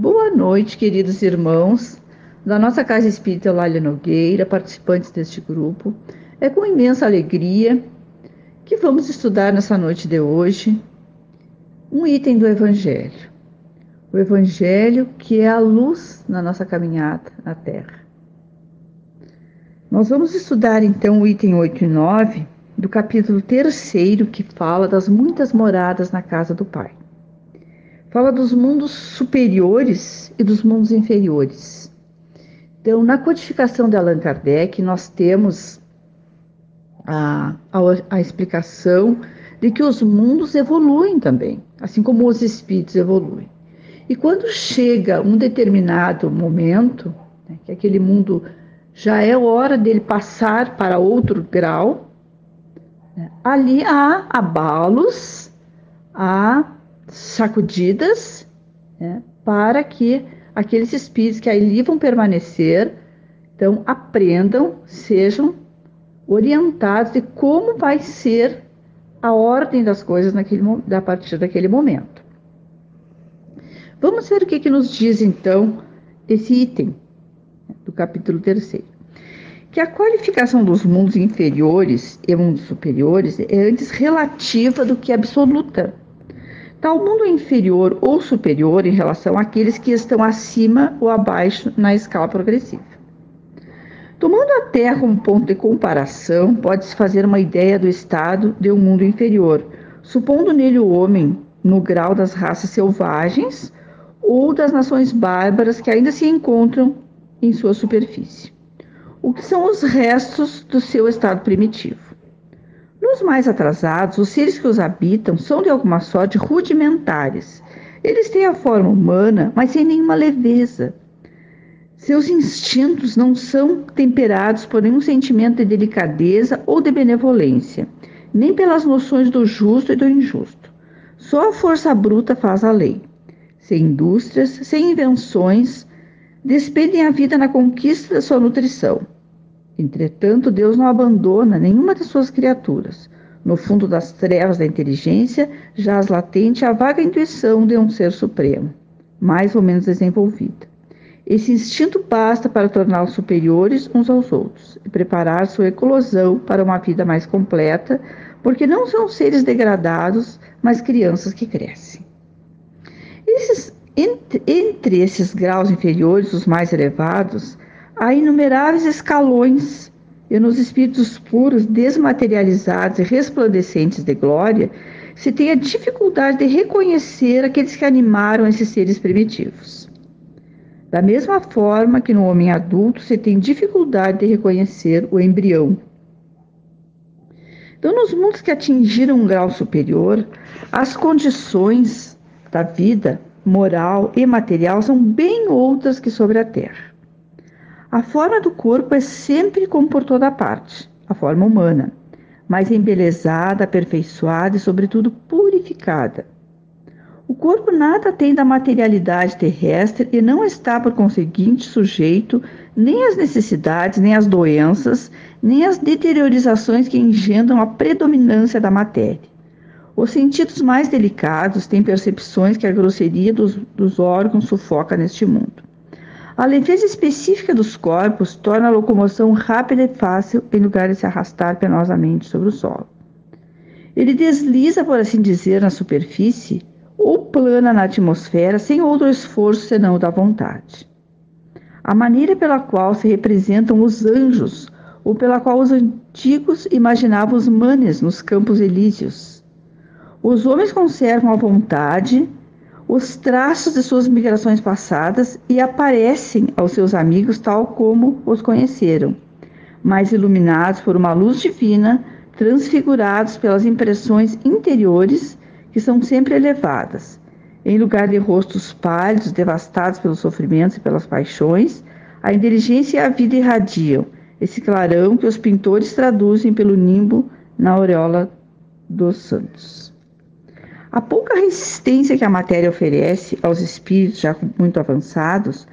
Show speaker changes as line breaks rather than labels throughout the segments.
Boa noite, queridos irmãos da nossa Casa Espírita Lália Nogueira, participantes deste grupo. É com imensa alegria que vamos estudar nessa noite de hoje um item do Evangelho. O Evangelho que é a luz na nossa caminhada na Terra. Nós vamos estudar então o item 8 e 9 do capítulo 3, que fala das muitas moradas na casa do Pai. Fala dos mundos superiores e dos mundos inferiores. Então, na codificação de Allan Kardec, nós temos a, a, a explicação de que os mundos evoluem também, assim como os espíritos evoluem. E quando chega um determinado momento, né, que aquele mundo já é hora dele passar para outro grau, né, ali há abalos, há sacudidas, né, para que aqueles espíritos que ali vão permanecer, então aprendam, sejam orientados de como vai ser a ordem das coisas naquele, a partir daquele momento. Vamos ver o que, que nos diz então esse item do capítulo 3. Que a qualificação dos mundos inferiores e mundos superiores é antes relativa do que absoluta. Tal mundo inferior ou superior em relação àqueles que estão acima ou abaixo na escala progressiva. Tomando a Terra como ponto de comparação, pode-se fazer uma ideia do estado de um mundo inferior, supondo nele o homem no grau das raças selvagens ou das nações bárbaras que ainda se encontram em sua superfície. O que são os restos do seu estado primitivo? Nos mais atrasados, os seres que os habitam são de alguma sorte rudimentares. Eles têm a forma humana, mas sem nenhuma leveza. Seus instintos não são temperados por nenhum sentimento de delicadeza ou de benevolência, nem pelas noções do justo e do injusto. Só a força bruta faz a lei sem indústrias, sem invenções, despedem a vida na conquista da sua nutrição. Entretanto, Deus não abandona nenhuma de suas criaturas. No fundo das trevas da inteligência jaz latente a vaga intuição de um ser supremo, mais ou menos desenvolvida. Esse instinto basta para torná-los superiores uns aos outros e preparar sua eclosão para uma vida mais completa, porque não são seres degradados, mas crianças que crescem. Esses, entre, entre esses graus inferiores, os mais elevados, há inumeráveis escalões, e nos espíritos puros, desmaterializados e resplandecentes de glória, se tem a dificuldade de reconhecer aqueles que animaram esses seres primitivos. Da mesma forma que no homem adulto se tem dificuldade de reconhecer o embrião. Então, nos mundos que atingiram um grau superior, as condições da vida moral e material são bem outras que sobre a terra. A forma do corpo é sempre como por toda parte, a forma humana, mas embelezada, aperfeiçoada e, sobretudo, purificada. O corpo nada tem da materialidade terrestre e não está, por conseguinte, sujeito nem às necessidades, nem às doenças, nem às deteriorizações que engendram a predominância da matéria. Os sentidos mais delicados têm percepções que a grosseria dos, dos órgãos sufoca neste mundo. A leveza específica dos corpos torna a locomoção rápida e fácil em lugar de se arrastar penosamente sobre o solo. Ele desliza, por assim dizer, na superfície ou plana na atmosfera sem outro esforço senão o da vontade. A maneira pela qual se representam os anjos ou pela qual os antigos imaginavam os manes nos campos elíseos os homens conservam à vontade os traços de suas migrações passadas e aparecem aos seus amigos tal como os conheceram, mas iluminados por uma luz divina, transfigurados pelas impressões interiores que são sempre elevadas. Em lugar de rostos pálidos, devastados pelos sofrimentos e pelas paixões, a inteligência e a vida irradiam esse clarão que os pintores traduzem pelo nimbo na aureola dos santos. A pouca resistência que a matéria oferece aos espíritos já muito avançados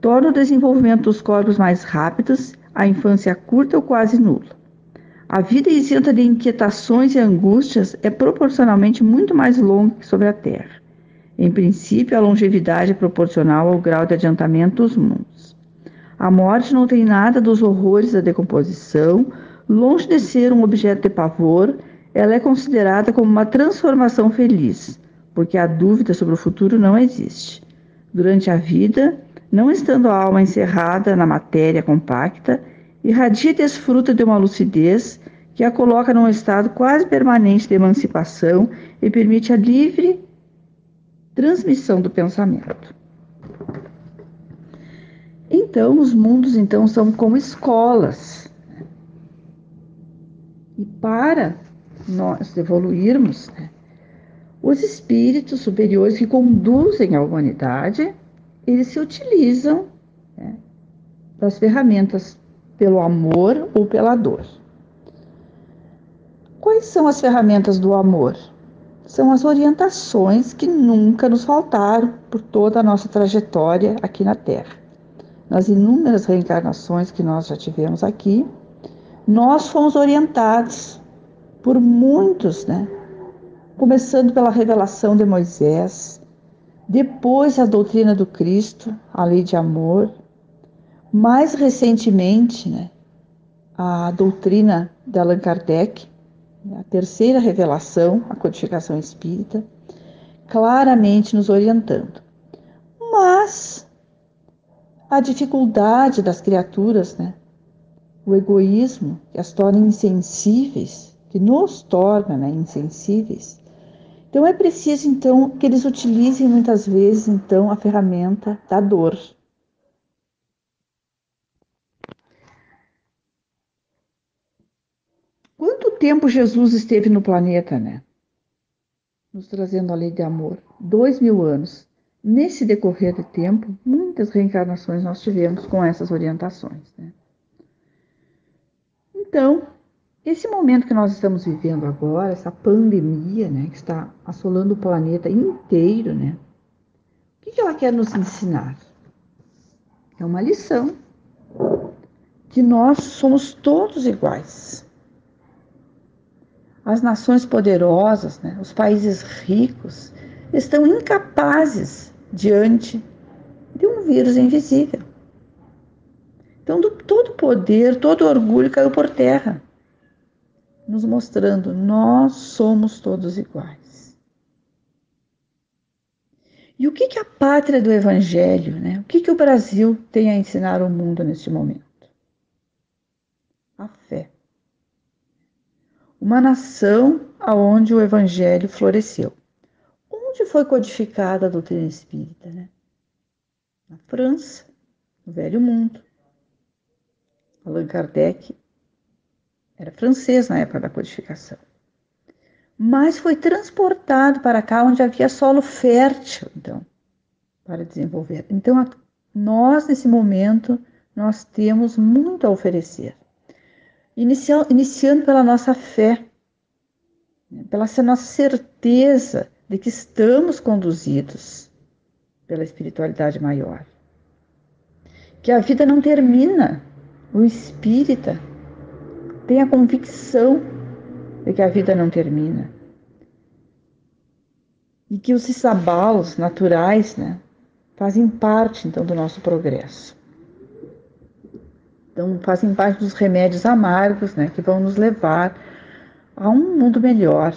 torna o desenvolvimento dos corpos mais rápidos, a infância curta ou quase nula. A vida isenta de inquietações e angústias é proporcionalmente muito mais longa que sobre a Terra. Em princípio, a longevidade é proporcional ao grau de adiantamento dos mundos. A morte não tem nada dos horrores da decomposição, longe de ser um objeto de pavor, ela é considerada como uma transformação feliz, porque a dúvida sobre o futuro não existe. Durante a vida, não estando a alma encerrada na matéria compacta, irradia e desfruta de uma lucidez que a coloca num estado quase permanente de emancipação e permite a livre transmissão do pensamento. Então, os mundos então são como escolas. E para nós evoluirmos, né, os espíritos superiores que conduzem a humanidade, eles se utilizam né, das ferramentas pelo amor ou pela dor. Quais são as ferramentas do amor? São as orientações que nunca nos faltaram por toda a nossa trajetória aqui na Terra. Nas inúmeras reencarnações que nós já tivemos aqui, nós fomos orientados por muitos, né? Começando pela revelação de Moisés, depois a doutrina do Cristo, a lei de amor, mais recentemente, né, a doutrina de Allan Kardec, a terceira revelação, a codificação espírita, claramente nos orientando. Mas a dificuldade das criaturas, né, o egoísmo que as torna insensíveis, que nos torna né, insensíveis. Então é preciso então que eles utilizem muitas vezes então a ferramenta da dor, Quanto tempo Jesus esteve no planeta, né? Nos trazendo a lei de amor. Dois mil anos. Nesse decorrer de tempo, muitas reencarnações nós tivemos com essas orientações. Né? Então, esse momento que nós estamos vivendo agora, essa pandemia, né, que está assolando o planeta inteiro, né? O que ela quer nos ensinar? É uma lição que nós somos todos iguais as nações poderosas, né, os países ricos, estão incapazes diante de um vírus invisível. Então, do, todo poder, todo orgulho caiu por terra, nos mostrando nós somos todos iguais. E o que, que a pátria do Evangelho, né? o que, que o Brasil tem a ensinar ao mundo neste momento? A fé uma nação aonde o evangelho floresceu. Onde foi codificada a doutrina espírita? Né? Na França, no Velho Mundo. Allan Kardec era francês na época da codificação. Mas foi transportado para cá onde havia solo fértil, então, para desenvolver. Então, nós, nesse momento, nós temos muito a oferecer iniciando pela nossa fé, né, pela nossa certeza de que estamos conduzidos pela espiritualidade maior. Que a vida não termina. O espírita tem a convicção de que a vida não termina. E que os abalos naturais né, fazem parte, então, do nosso progresso. Então, fazem parte dos remédios amargos, né, que vão nos levar a um mundo melhor.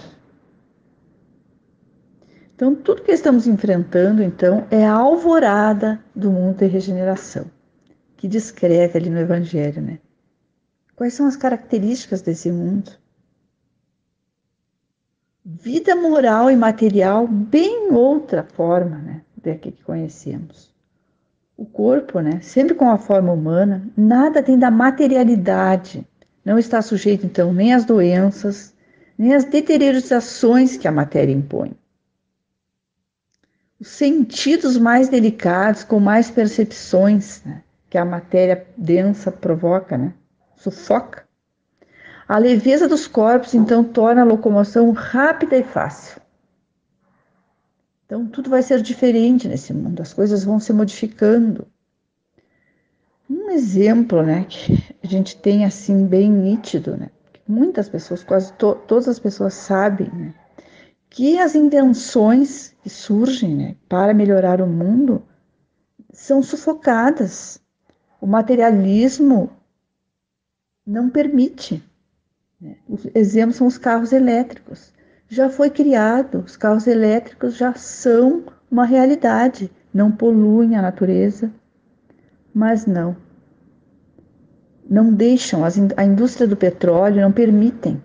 Então, tudo que estamos enfrentando, então, é a alvorada do mundo de regeneração, que descreve ali no Evangelho, né? Quais são as características desse mundo? Vida moral e material bem outra forma, né, que conhecemos o corpo, né, sempre com a forma humana, nada tem da materialidade. Não está sujeito, então, nem às doenças, nem às deteriorizações que a matéria impõe. Os sentidos mais delicados, com mais percepções né, que a matéria densa provoca, né, sufoca. A leveza dos corpos, então, torna a locomoção rápida e fácil. Então, tudo vai ser diferente nesse mundo, as coisas vão se modificando. Um exemplo, né, que a gente tem assim bem nítido, né, que muitas pessoas, quase to todas as pessoas sabem, né, que as invenções que surgem né, para melhorar o mundo são sufocadas. O materialismo não permite. Né? Os exemplos são os carros elétricos. Já foi criado, os carros elétricos já são uma realidade, não poluem a natureza, mas não. Não deixam, a indústria do petróleo não permitem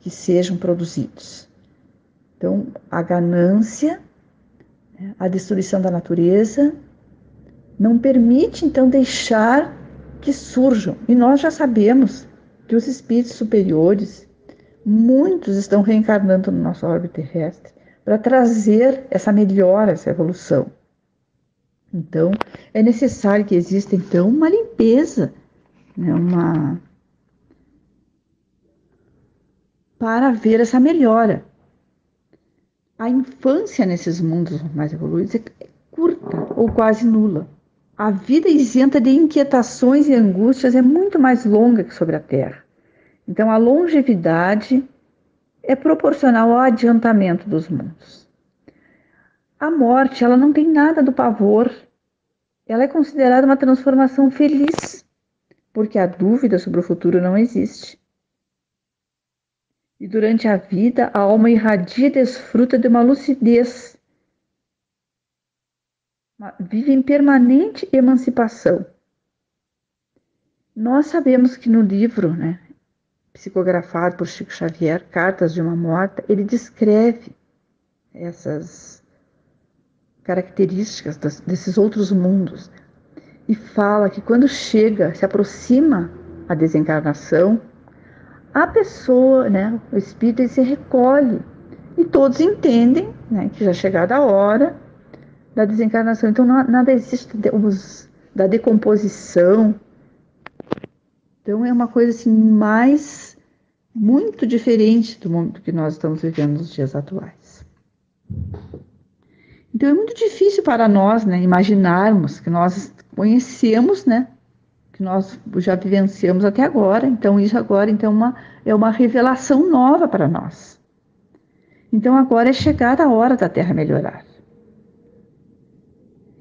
que sejam produzidos. Então, a ganância, né, a destruição da natureza, não permite então deixar que surjam. E nós já sabemos que os espíritos superiores, muitos estão reencarnando no nosso órbita terrestre para trazer essa melhora, essa evolução. Então, é necessário que exista então uma limpeza, né, uma para ver essa melhora. A infância nesses mundos mais evoluídos é curta ou quase nula. A vida isenta de inquietações e angústias é muito mais longa que sobre a Terra. Então, a longevidade é proporcional ao adiantamento dos mundos. A morte, ela não tem nada do pavor. Ela é considerada uma transformação feliz, porque a dúvida sobre o futuro não existe. E durante a vida, a alma irradia e desfruta de uma lucidez vive em permanente emancipação. Nós sabemos que no livro, né, psicografado por Chico Xavier, Cartas de uma Morta, ele descreve essas características das, desses outros mundos e fala que quando chega, se aproxima a desencarnação, a pessoa, né, o espírito, ele se recolhe e todos entendem né, que já chegada a hora da desencarnação. Então, nada existe os, da decomposição. Então, é uma coisa assim mais, muito diferente do mundo que nós estamos vivendo nos dias atuais. Então, é muito difícil para nós né, imaginarmos que nós conhecemos, né? Que nós já vivenciamos até agora. Então, isso agora então, é uma, é uma revelação nova para nós. Então, agora é chegada a hora da Terra melhorar.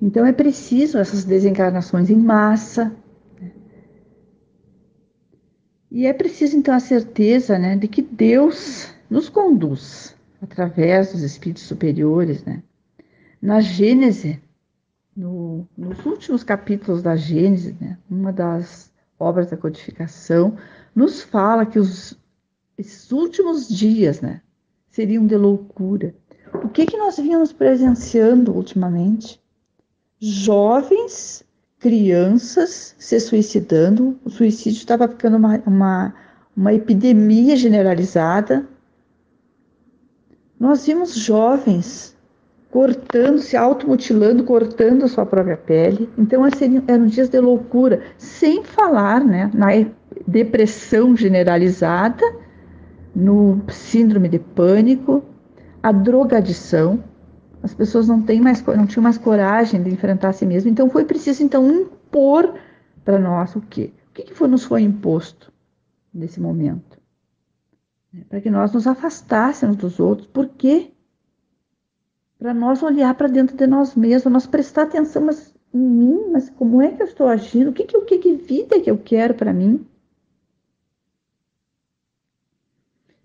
Então é preciso essas desencarnações em massa. Né? E é preciso então a certeza né, de que Deus nos conduz através dos espíritos superiores. Né? Na Gênese, no, nos últimos capítulos da Gênese, né, uma das obras da codificação, nos fala que os, esses últimos dias né, seriam de loucura. O que, que nós vínhamos presenciando ultimamente? Jovens, crianças se suicidando. O suicídio estava ficando uma, uma, uma epidemia generalizada. Nós vimos jovens cortando, se automutilando, cortando a sua própria pele. Então, eram dias de loucura, sem falar né, na depressão generalizada, no síndrome de pânico, a drogadição. As pessoas não, têm mais, não tinham mais coragem de enfrentar a si mesmas. Então foi preciso então impor para nós o quê? O que, que foi, nos foi imposto nesse momento? É, para que nós nos afastássemos dos outros. Por quê? Para nós olhar para dentro de nós mesmos, nós prestar atenção mas, em mim, mas como é que eu estou agindo? O que, que, o que, que vida que eu quero para mim?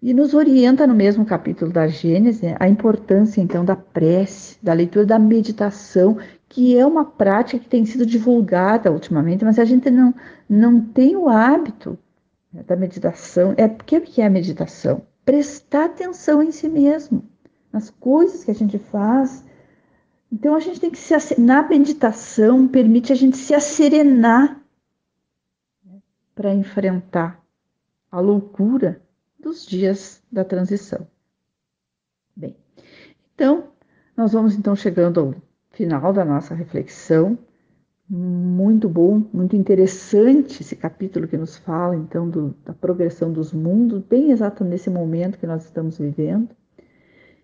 E nos orienta no mesmo capítulo da Gênesis a importância então da prece, da leitura da meditação, que é uma prática que tem sido divulgada ultimamente, mas a gente não, não tem o hábito né, da meditação. É porque que é a meditação? Prestar atenção em si mesmo, nas coisas que a gente faz. Então a gente tem que se na meditação permite a gente se asserenar né, para enfrentar a loucura dos dias da transição. Bem, então, nós vamos então chegando ao final da nossa reflexão. Muito bom, muito interessante esse capítulo que nos fala então do, da progressão dos mundos, bem exato nesse momento que nós estamos vivendo.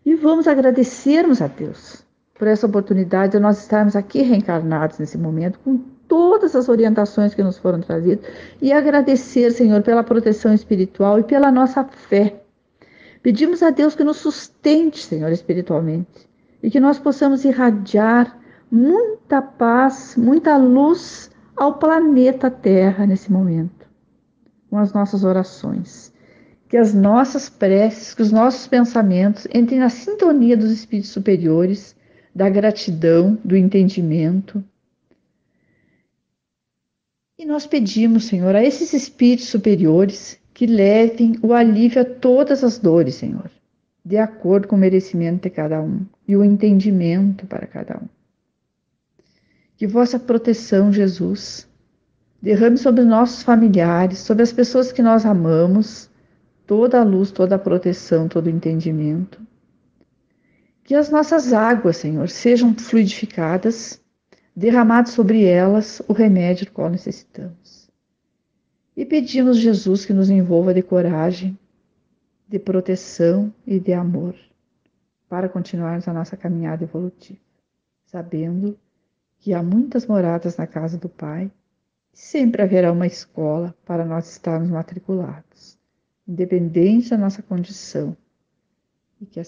E vamos agradecermos a Deus por essa oportunidade de nós estarmos aqui reencarnados nesse momento com todas as orientações que nos foram trazidas e agradecer, Senhor, pela proteção espiritual e pela nossa fé. Pedimos a Deus que nos sustente, Senhor, espiritualmente, e que nós possamos irradiar muita paz, muita luz ao planeta Terra nesse momento, com as nossas orações. Que as nossas preces, que os nossos pensamentos entrem na sintonia dos espíritos superiores, da gratidão, do entendimento. E nós pedimos, Senhor, a esses espíritos superiores que levem o alívio a todas as dores, Senhor, de acordo com o merecimento de cada um e o entendimento para cada um. Que vossa proteção, Jesus, derrame sobre nossos familiares, sobre as pessoas que nós amamos, toda a luz, toda a proteção, todo o entendimento. Que as nossas águas, Senhor, sejam fluidificadas, derramado sobre elas o remédio do qual necessitamos. E pedimos, Jesus, que nos envolva de coragem, de proteção e de amor para continuarmos a nossa caminhada evolutiva, sabendo que há muitas moradas na casa do Pai e sempre haverá uma escola para nós estarmos matriculados, independente da nossa condição, e que assim